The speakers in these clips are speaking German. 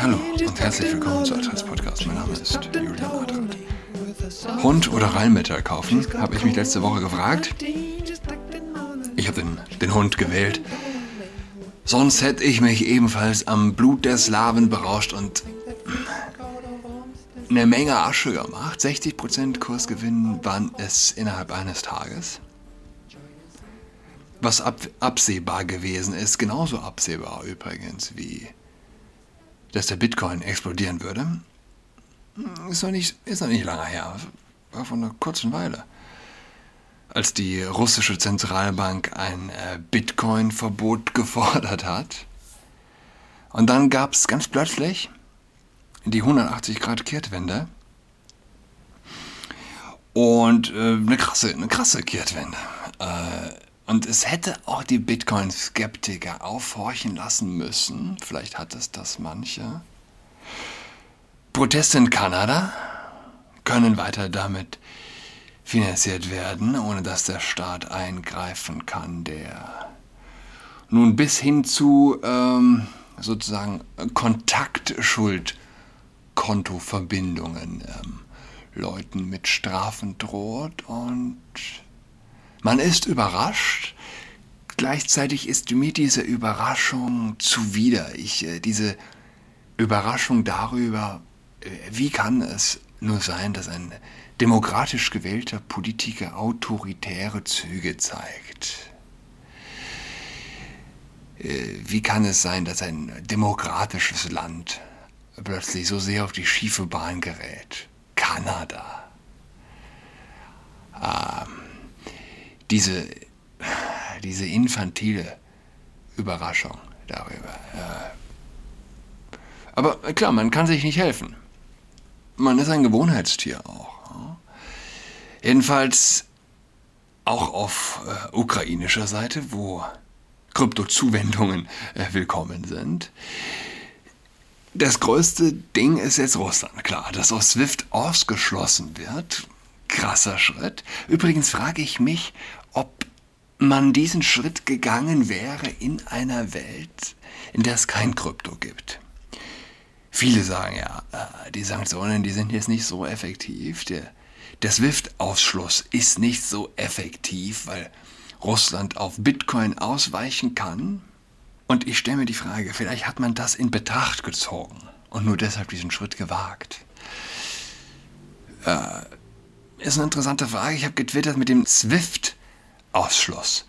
Hallo und herzlich willkommen zu Alters Podcast. Mein Name ist Julian Adrat. Hund oder Rheinmetall kaufen, habe ich mich letzte Woche gefragt. Ich habe den, den Hund gewählt. Sonst hätte ich mich ebenfalls am Blut der Slawen berauscht und eine Menge Asche gemacht. 60% Kursgewinn waren es innerhalb eines Tages. Was ab, absehbar gewesen ist, genauso absehbar übrigens wie, dass der Bitcoin explodieren würde, ist noch nicht, ist noch nicht lange her. War vor einer kurzen Weile. Als die russische Zentralbank ein äh, Bitcoin-Verbot gefordert hat. Und dann gab es ganz plötzlich die 180-Grad-Kehrtwende. Und äh, eine, krasse, eine krasse Kehrtwende. Äh, und es hätte auch die Bitcoin-Skeptiker aufhorchen lassen müssen. Vielleicht hat es das manche. Proteste in Kanada können weiter damit finanziert werden, ohne dass der Staat eingreifen kann, der nun bis hin zu ähm, sozusagen Kontaktschuld Kontoverbindungen ähm, Leuten mit Strafen droht und man ist überrascht. Gleichzeitig ist mir diese Überraschung zuwider. Ich, äh, diese Überraschung darüber, äh, wie kann es nur sein, dass ein demokratisch gewählter Politiker autoritäre Züge zeigt? Äh, wie kann es sein, dass ein demokratisches Land plötzlich so sehr auf die schiefe Bahn gerät. Kanada. Diese, diese infantile Überraschung darüber. Aber klar, man kann sich nicht helfen. Man ist ein Gewohnheitstier auch. Jedenfalls auch auf äh, ukrainischer Seite, wo Kryptozuwendungen äh, willkommen sind. Das größte Ding ist jetzt Russland, klar, dass aus SWIFT ausgeschlossen wird. Krasser Schritt. Übrigens frage ich mich, ob man diesen Schritt gegangen wäre in einer Welt, in der es kein Krypto gibt. Viele sagen ja, äh, die Sanktionen, die sind jetzt nicht so effektiv. Der, der SWIFT-Ausschluss ist nicht so effektiv, weil Russland auf Bitcoin ausweichen kann. Und ich stelle mir die Frage, vielleicht hat man das in Betracht gezogen und nur deshalb diesen Schritt gewagt. Äh, ist eine interessante Frage. Ich habe getwittert mit dem SWIFT-Ausschluss.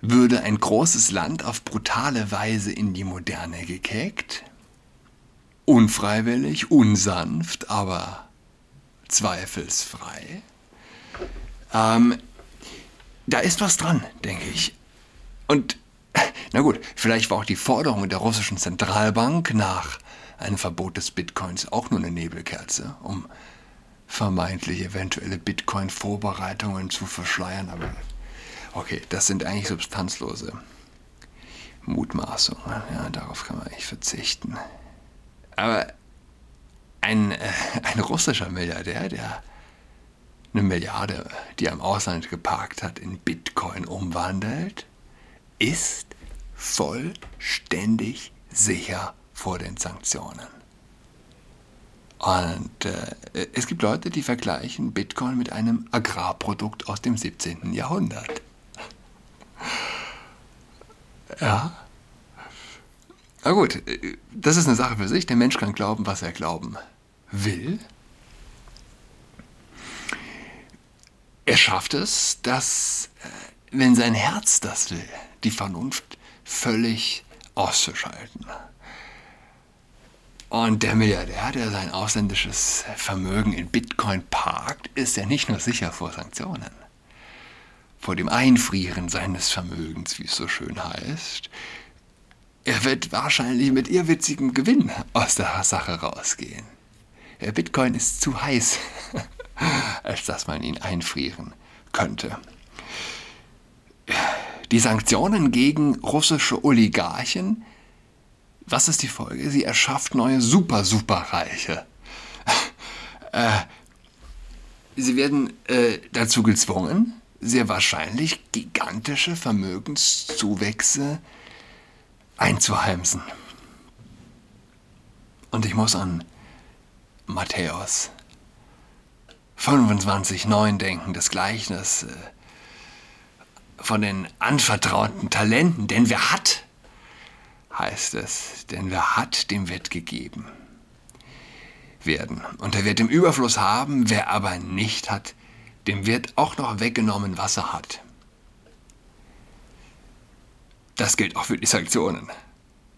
Würde ein großes Land auf brutale Weise in die Moderne gekickt? Unfreiwillig, unsanft, aber zweifelsfrei. Ähm, da ist was dran, denke ich. Und na gut, vielleicht war auch die Forderung der russischen Zentralbank nach einem Verbot des Bitcoins auch nur eine Nebelkerze, um vermeintlich eventuelle Bitcoin-Vorbereitungen zu verschleiern. Aber okay, das sind eigentlich substanzlose Mutmaßungen. Ja, darauf kann man eigentlich verzichten. Aber ein, äh, ein russischer Milliardär, der eine Milliarde, die er im Ausland geparkt hat, in Bitcoin umwandelt, ist vollständig sicher vor den Sanktionen. Und äh, es gibt Leute, die vergleichen Bitcoin mit einem Agrarprodukt aus dem 17. Jahrhundert. Ja. Na gut, das ist eine Sache für sich. Der Mensch kann glauben, was er glauben will. Er schafft es, dass, äh, wenn sein Herz das will, die Vernunft völlig auszuschalten. Und der Milliardär, der sein ausländisches Vermögen in Bitcoin parkt, ist ja nicht nur sicher vor Sanktionen, vor dem Einfrieren seines Vermögens, wie es so schön heißt. Er wird wahrscheinlich mit irrwitzigem Gewinn aus der Sache rausgehen. Der Bitcoin ist zu heiß, als dass man ihn einfrieren könnte. Die Sanktionen gegen russische Oligarchen, was ist die Folge? Sie erschafft neue Super-Superreiche. äh, sie werden äh, dazu gezwungen, sehr wahrscheinlich gigantische Vermögenszuwächse einzuheimsen. Und ich muss an Matthäus 25,9 denken, das Gleichnis äh, von den anvertrauten Talenten. Denn wer hat, heißt es, denn wer hat, dem wird gegeben werden. Und er wird im Überfluss haben, wer aber nicht hat, dem wird auch noch weggenommen, was er hat. Das gilt auch für die Sanktionen.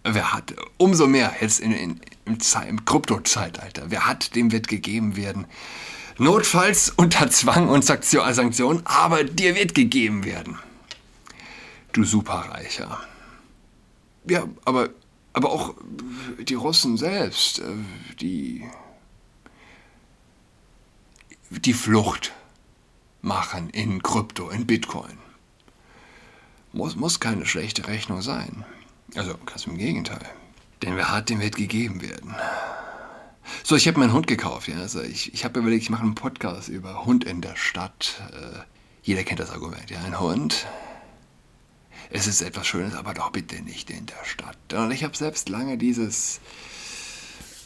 Wer hat, umso mehr jetzt in, in, im, im Krypto-Zeitalter, wer hat, dem wird gegeben werden. Notfalls unter Zwang und Sanktionen, aber dir wird gegeben werden. Du Superreicher. Ja, aber, aber auch die Russen selbst, äh, die, die Flucht machen in Krypto, in Bitcoin. Muss, muss keine schlechte Rechnung sein. Also ganz im Gegenteil. Denn wer hat, dem wird gegeben werden. So, ich habe meinen Hund gekauft. Ja? Also ich, ich habe überlegt, ich mache einen Podcast über Hund in der Stadt. Äh, jeder kennt das Argument. Ja, ein Hund. Es ist etwas Schönes, aber doch bitte nicht in der Stadt. Und ich habe selbst lange dieses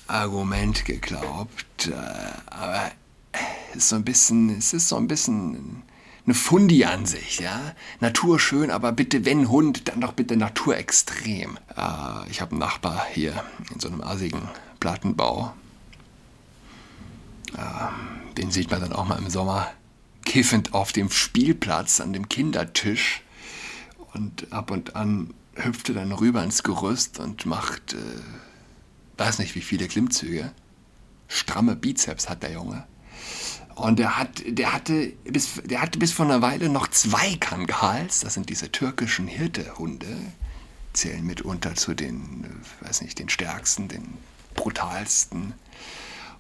Argument geglaubt. Äh, aber es ist so ein bisschen, es ist so ein bisschen eine Fundi-Ansicht, ja. Natur schön, aber bitte, wenn Hund, dann doch bitte naturextrem. Äh, ich habe einen Nachbar hier in so einem asigen Plattenbau. Äh, den sieht man dann auch mal im Sommer kiffend auf dem Spielplatz an dem Kindertisch. Und ab und an hüpft er dann rüber ins Gerüst und macht, äh, weiß nicht wie viele Klimmzüge. Stramme Bizeps hat der Junge. Und der, hat, der, hatte bis, der hatte bis vor einer Weile noch zwei Kangals, das sind diese türkischen Hirtehunde, zählen mitunter zu den, weiß nicht, den stärksten, den brutalsten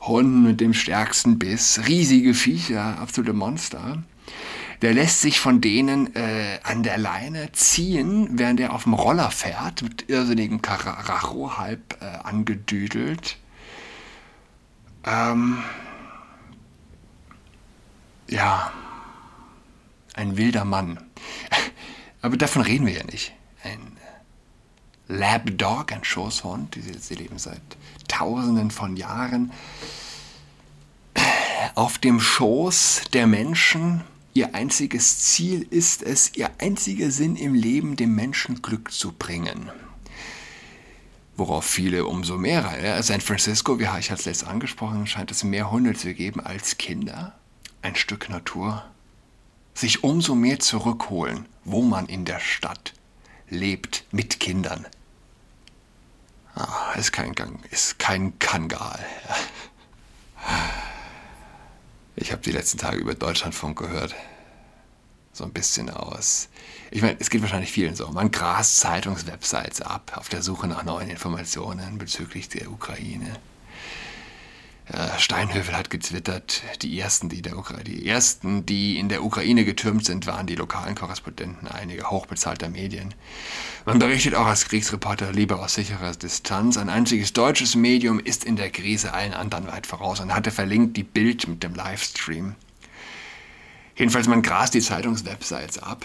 Hunden mit dem stärksten Biss. Riesige Viecher, absolute Monster. Der lässt sich von denen äh, an der Leine ziehen, während er auf dem Roller fährt, mit irrsinnigem Karacho halb äh, angedüdelt. Ähm, ja, ein wilder Mann. Aber davon reden wir ja nicht. Ein Labdog, ein Schoßhund, sie leben seit Tausenden von Jahren auf dem Schoß der Menschen. Ihr einziges Ziel ist es, ihr einziger Sinn im Leben, dem Menschen Glück zu bringen. Worauf viele umso mehr. Ja, San Francisco, wie ich als letztes angesprochen, scheint es mehr Hunde zu geben als Kinder ein Stück Natur, sich umso mehr zurückholen, wo man in der Stadt lebt mit Kindern. Ah, ist kein Gang, ist kein Kangal. Ich habe die letzten Tage über Deutschlandfunk gehört. So ein bisschen aus. Ich meine, es geht wahrscheinlich vielen so. Man grast Zeitungswebsites ab auf der Suche nach neuen Informationen bezüglich der Ukraine. Steinhövel hat gezwittert, die ersten, die, die ersten, die in der Ukraine getürmt sind, waren die lokalen Korrespondenten einiger hochbezahlter Medien. Man berichtet auch als Kriegsreporter lieber aus sicherer Distanz. Ein einziges deutsches Medium ist in der Krise allen anderen weit voraus und hatte verlinkt die Bild mit dem Livestream. Jedenfalls, man grast die Zeitungswebsites ab.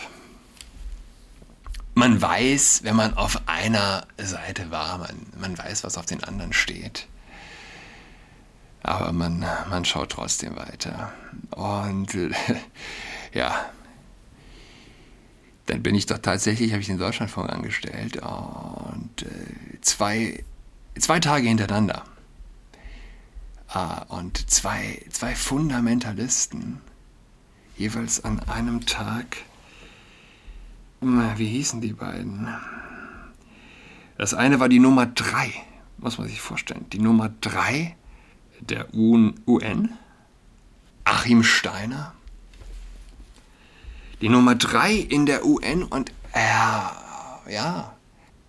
Man weiß, wenn man auf einer Seite war, man, man weiß, was auf den anderen steht aber man, man schaut trotzdem weiter. Und äh, ja, dann bin ich doch tatsächlich, habe ich den Deutschlandfunk angestellt und äh, zwei, zwei Tage hintereinander. Ah, und zwei, zwei Fundamentalisten, jeweils an einem Tag, wie hießen die beiden? Das eine war die Nummer drei, muss man sich vorstellen. Die Nummer drei der UN, Achim Steiner. Die Nummer drei in der UN und er, ja,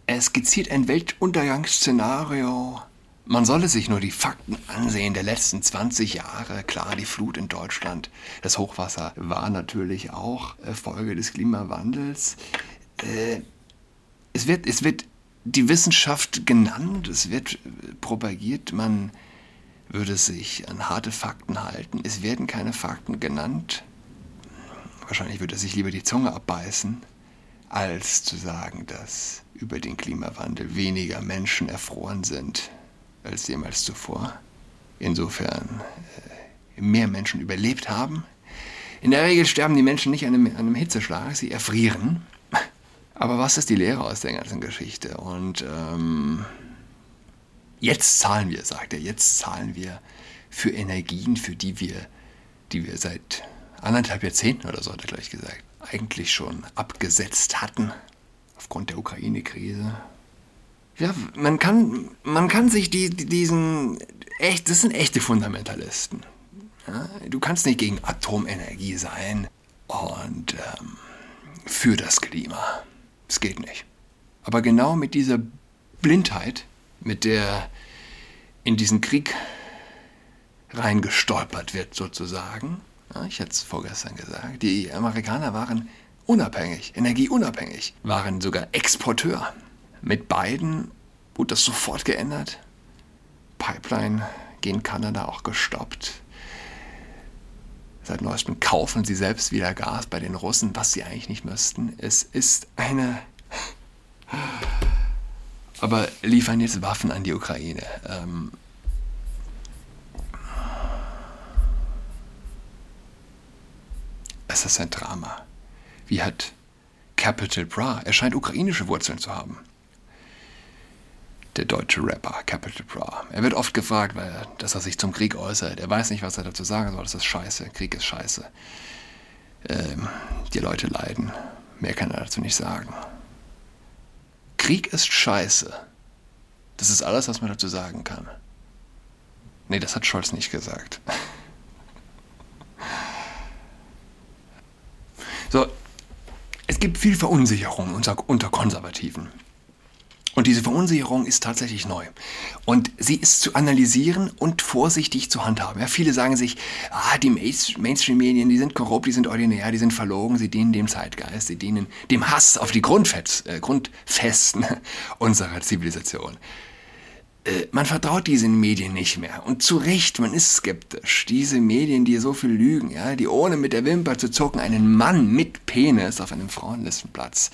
er skizziert ein Weltuntergangsszenario. Man solle sich nur die Fakten ansehen der letzten 20 Jahre. Klar, die Flut in Deutschland, das Hochwasser war natürlich auch Folge des Klimawandels. Äh, es, wird, es wird die Wissenschaft genannt, es wird propagiert, man würde sich an harte Fakten halten. Es werden keine Fakten genannt. Wahrscheinlich würde er sich lieber die Zunge abbeißen, als zu sagen, dass über den Klimawandel weniger Menschen erfroren sind als jemals zuvor. Insofern äh, mehr Menschen überlebt haben. In der Regel sterben die Menschen nicht an einem, an einem Hitzeschlag, sie erfrieren. Aber was ist die Lehre aus der ganzen Geschichte? Und ähm, jetzt zahlen wir, sagt er, jetzt zahlen wir für Energien, für die wir, die wir seit anderthalb Jahrzehnten oder so, hat er gleich gesagt, eigentlich schon abgesetzt hatten aufgrund der Ukraine-Krise. Ja, man kann, man kann sich die, diesen, echt, das sind echte Fundamentalisten. Ja, du kannst nicht gegen Atomenergie sein und ähm, für das Klima. Es geht nicht. Aber genau mit dieser Blindheit, mit der in diesen Krieg reingestolpert wird sozusagen, ja, ich hatte es vorgestern gesagt, die Amerikaner waren unabhängig, energieunabhängig, waren sogar Exporteur. Mit beiden wurde das sofort geändert. Pipeline gegen Kanada auch gestoppt. Seit neuestem kaufen sie selbst wieder Gas bei den Russen, was sie eigentlich nicht müssten. Es ist eine. Aber liefern jetzt Waffen an die Ukraine. Ähm es ist ein Drama. Wie hat Capital Bra? Er scheint ukrainische Wurzeln zu haben. Der deutsche Rapper Capital Bra. Er wird oft gefragt, weil er, dass er sich zum Krieg äußert. Er weiß nicht, was er dazu sagen soll. Das ist scheiße. Krieg ist scheiße. Ähm, die Leute leiden. Mehr kann er dazu nicht sagen. Krieg ist scheiße. Das ist alles, was man dazu sagen kann. Nee, das hat Scholz nicht gesagt. So, es gibt viel Verunsicherung unter, unter Konservativen. Und diese Verunsicherung ist tatsächlich neu. Und sie ist zu analysieren und vorsichtig zu handhaben. Ja, viele sagen sich, ah, die Mainstream-Medien, die sind korrupt, die sind ordinär, die sind verlogen, sie dienen dem Zeitgeist, sie dienen dem Hass auf die Grundfest, äh, Grundfesten unserer Zivilisation. Äh, man vertraut diesen Medien nicht mehr. Und zu Recht, man ist skeptisch. Diese Medien, die so viel lügen, ja, die ohne mit der Wimper zu zucken einen Mann mit Penis auf einem Frauenlistenplatz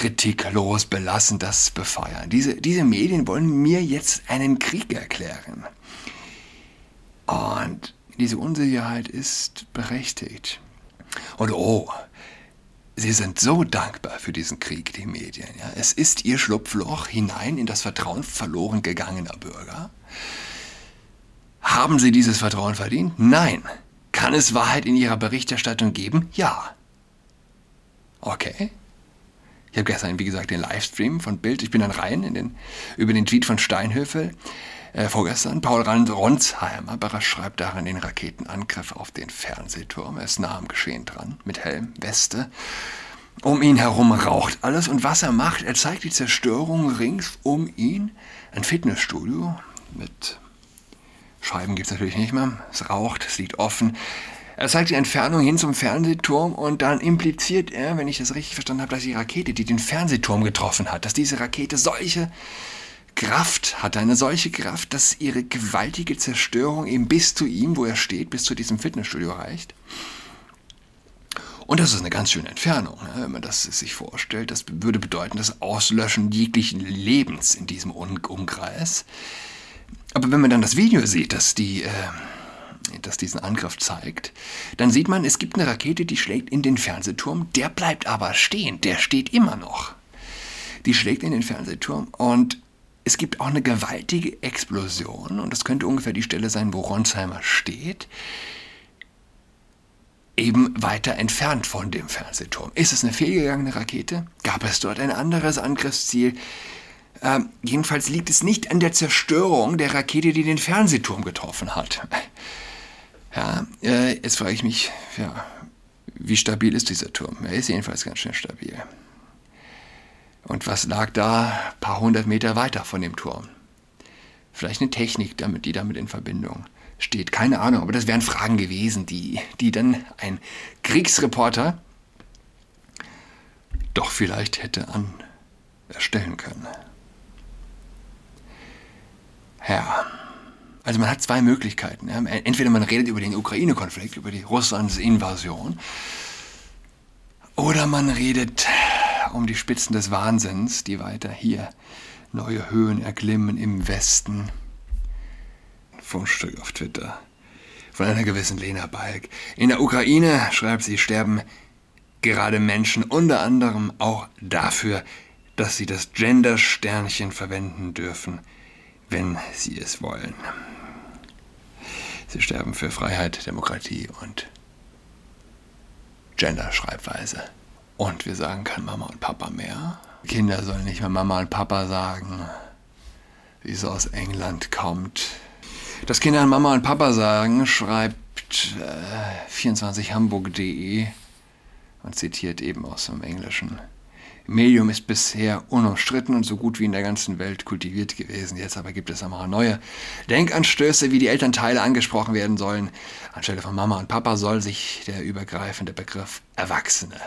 kritiklos belassen das befeuern. Diese, diese Medien wollen mir jetzt einen Krieg erklären. Und diese Unsicherheit ist berechtigt. Und oh, Sie sind so dankbar für diesen Krieg, die Medien. Ja. Es ist ihr Schlupfloch hinein in das Vertrauen verloren gegangener Bürger. Haben sie dieses Vertrauen verdient? Nein. Kann es Wahrheit in ihrer Berichterstattung geben? Ja. Okay. Ich habe gestern, wie gesagt, den Livestream von Bild. Ich bin dann rein in den, über den Tweet von Steinhöfel äh, vorgestern. Paul Ronsheimer beschreibt darin den Raketenangriff auf den Fernsehturm. Er ist nah am Geschehen dran, mit Helm, Weste. Um ihn herum raucht alles und was er macht, er zeigt die Zerstörung rings um ihn. Ein Fitnessstudio mit Scheiben gibt es natürlich nicht mehr. Es raucht, es liegt offen. Er zeigt die Entfernung hin zum Fernsehturm und dann impliziert er, wenn ich das richtig verstanden habe, dass die Rakete, die den Fernsehturm getroffen hat, dass diese Rakete solche Kraft hat, eine solche Kraft, dass ihre gewaltige Zerstörung eben bis zu ihm, wo er steht, bis zu diesem Fitnessstudio reicht. Und das ist eine ganz schöne Entfernung, ne? wenn man das sich vorstellt. Das würde bedeuten, das Auslöschen jeglichen Lebens in diesem Umkreis. Aber wenn man dann das Video sieht, das, die, äh, das diesen Angriff zeigt, dann sieht man, es gibt eine Rakete, die schlägt in den Fernsehturm, der bleibt aber stehen, der steht immer noch. Die schlägt in den Fernsehturm und es gibt auch eine gewaltige Explosion, und das könnte ungefähr die Stelle sein, wo Ronsheimer steht, eben weiter entfernt von dem Fernsehturm. Ist es eine fehlgegangene Rakete? Gab es dort ein anderes Angriffsziel? Ähm, jedenfalls liegt es nicht an der Zerstörung der Rakete, die den Fernsehturm getroffen hat. Ja, äh, jetzt frage ich mich, ja, wie stabil ist dieser Turm? Er ist jedenfalls ganz schön stabil. Und was lag da ein paar hundert Meter weiter von dem Turm? Vielleicht eine Technik, damit, die damit in Verbindung steht. Keine Ahnung, aber das wären Fragen gewesen, die, die dann ein Kriegsreporter doch vielleicht hätte an erstellen können. Ja, also man hat zwei Möglichkeiten. Entweder man redet über den Ukraine-Konflikt, über die Russlands Invasion, oder man redet um die Spitzen des Wahnsinns, die weiter hier neue Höhen erklimmen im Westen Fundstück auf Twitter von einer gewissen Lena Balk. In der Ukraine, schreibt sie, sterben gerade Menschen unter anderem auch dafür, dass sie das Gender-Sternchen verwenden dürfen, wenn sie es wollen. Sie sterben für Freiheit, Demokratie und Gender-Schreibweise. Und wir sagen kein Mama und Papa mehr. Kinder sollen nicht mehr Mama und Papa sagen, wie es aus England kommt. Dass Kinder Mama und Papa sagen, schreibt äh, 24hamburg.de und zitiert eben aus dem Englischen. Medium ist bisher unumstritten und so gut wie in der ganzen Welt kultiviert gewesen. Jetzt aber gibt es einmal neue Denkanstöße, wie die Elternteile angesprochen werden sollen. Anstelle von Mama und Papa soll sich der übergreifende Begriff Erwachsene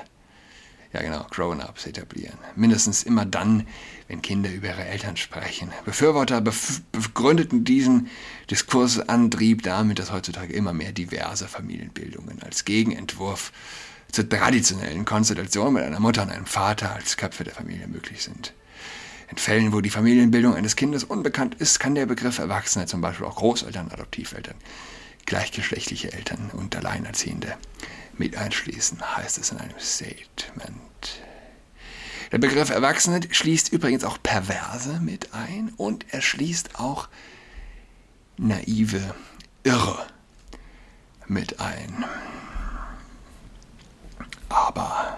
ja genau, Grown-ups etablieren. Mindestens immer dann, wenn Kinder über ihre Eltern sprechen. Befürworter begründeten diesen Diskursantrieb damit, dass heutzutage immer mehr diverse Familienbildungen als Gegenentwurf zur traditionellen Konstellation mit einer Mutter und einem Vater als Köpfe der Familie möglich sind. In Fällen, wo die Familienbildung eines Kindes unbekannt ist, kann der Begriff Erwachsene, zum Beispiel auch Großeltern, Adoptiveltern, gleichgeschlechtliche Eltern und Alleinerziehende mit einschließen, heißt es in einem Statement. Der Begriff Erwachsene schließt übrigens auch Perverse mit ein und er schließt auch naive Irre mit ein. Aber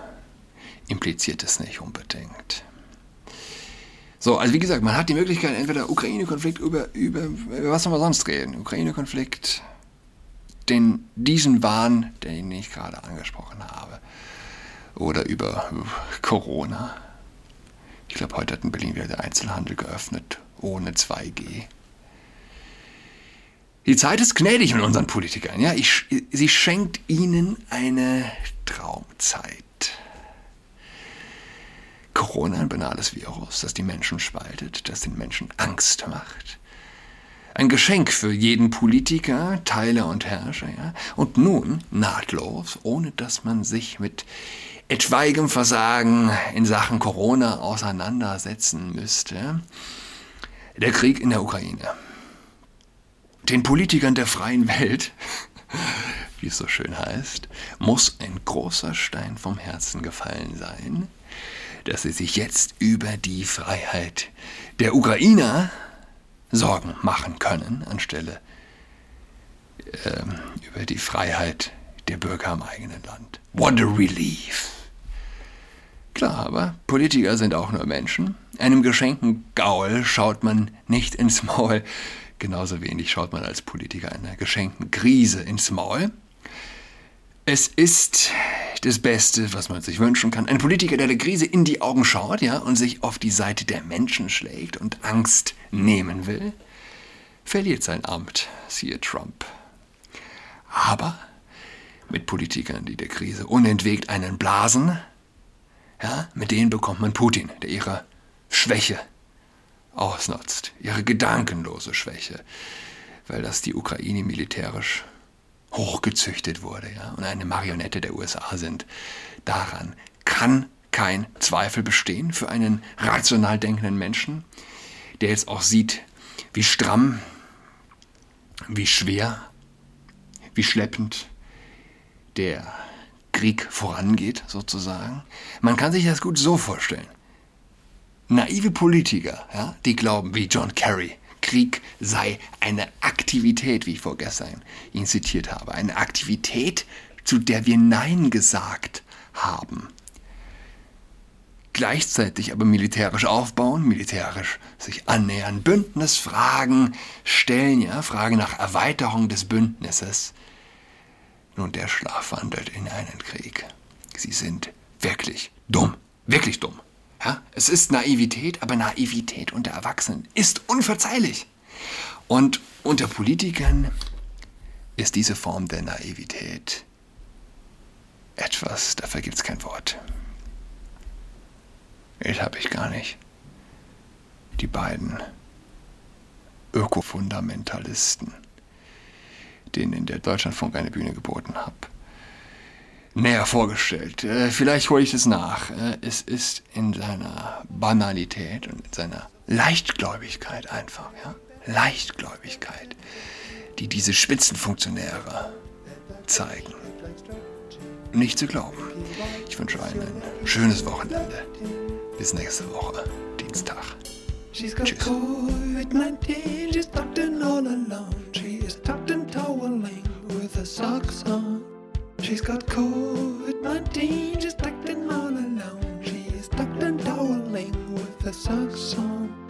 impliziert es nicht unbedingt. So, also wie gesagt, man hat die Möglichkeit, entweder Ukraine-Konflikt über, über, über was soll man sonst reden? Ukraine-Konflikt, den, diesen Wahn, den ich gerade angesprochen habe, oder über Corona. Ich glaube, heute hat in Berlin wieder der Einzelhandel geöffnet, ohne 2G. Die Zeit ist gnädig mit unseren Politikern. Ja? Ich, sie schenkt ihnen eine Traumzeit. Corona, ein banales Virus, das die Menschen spaltet, das den Menschen Angst macht. Ein Geschenk für jeden Politiker, Teiler und Herrscher. Ja? Und nun, nahtlos, ohne dass man sich mit etwaigem Versagen in Sachen Corona auseinandersetzen müsste, der Krieg in der Ukraine. Den Politikern der freien Welt, wie es so schön heißt, muss ein großer Stein vom Herzen gefallen sein, dass sie sich jetzt über die Freiheit der Ukrainer Sorgen machen können, anstelle äh, über die Freiheit der Bürger im eigenen Land. What a relief! Klar, aber Politiker sind auch nur Menschen. Einem geschenkten Gaul schaut man nicht ins Maul. Genauso wenig schaut man als Politiker einer geschenkten Krise ins Maul. Es ist das Beste, was man sich wünschen kann. Ein Politiker, der der Krise in die Augen schaut, ja, und sich auf die Seite der Menschen schlägt und Angst nehmen will, verliert sein Amt, siehe Trump. Aber mit Politikern, die der Krise unentwegt einen blasen, ja, mit denen bekommt man Putin, der ihre Schwäche ausnutzt, ihre gedankenlose Schwäche, weil das die Ukraine militärisch hochgezüchtet wurde ja, und eine Marionette der USA sind. Daran kann kein Zweifel bestehen für einen rational denkenden Menschen, der jetzt auch sieht, wie stramm, wie schwer, wie schleppend der Krieg vorangeht, sozusagen. Man kann sich das gut so vorstellen. Naive Politiker, ja, die glauben, wie John Kerry, Krieg sei eine Aktivität, wie ich vorgestern ihn zitiert habe, eine Aktivität, zu der wir Nein gesagt haben. Gleichzeitig aber militärisch aufbauen, militärisch sich annähern, Bündnisfragen stellen, ja, Fragen nach Erweiterung des Bündnisses. Nun, der Schlaf wandelt in einen Krieg. Sie sind wirklich dumm, wirklich dumm. Ja? Es ist Naivität, aber Naivität unter Erwachsenen ist unverzeihlich. Und unter Politikern ist diese Form der Naivität etwas, dafür gibt es kein Wort. Das habe ich gar nicht. Die beiden Ökofundamentalisten denen der Deutschlandfunk eine Bühne geboten habe, näher vorgestellt. Äh, vielleicht hole ich es nach. Äh, es ist in seiner Banalität und in seiner Leichtgläubigkeit einfach, ja. Leichtgläubigkeit. die diese Spitzenfunktionäre zeigen. Nicht zu glauben. Ich wünsche allen ein schönes Wochenende. Bis nächste Woche, Dienstag. She's got Tschüss. COVID-19, she's tucked in all alone. She is tucked in toweling with her socks on. She's got COVID-19, she's tucked all alone. She's is tucked in toweling with her socks on.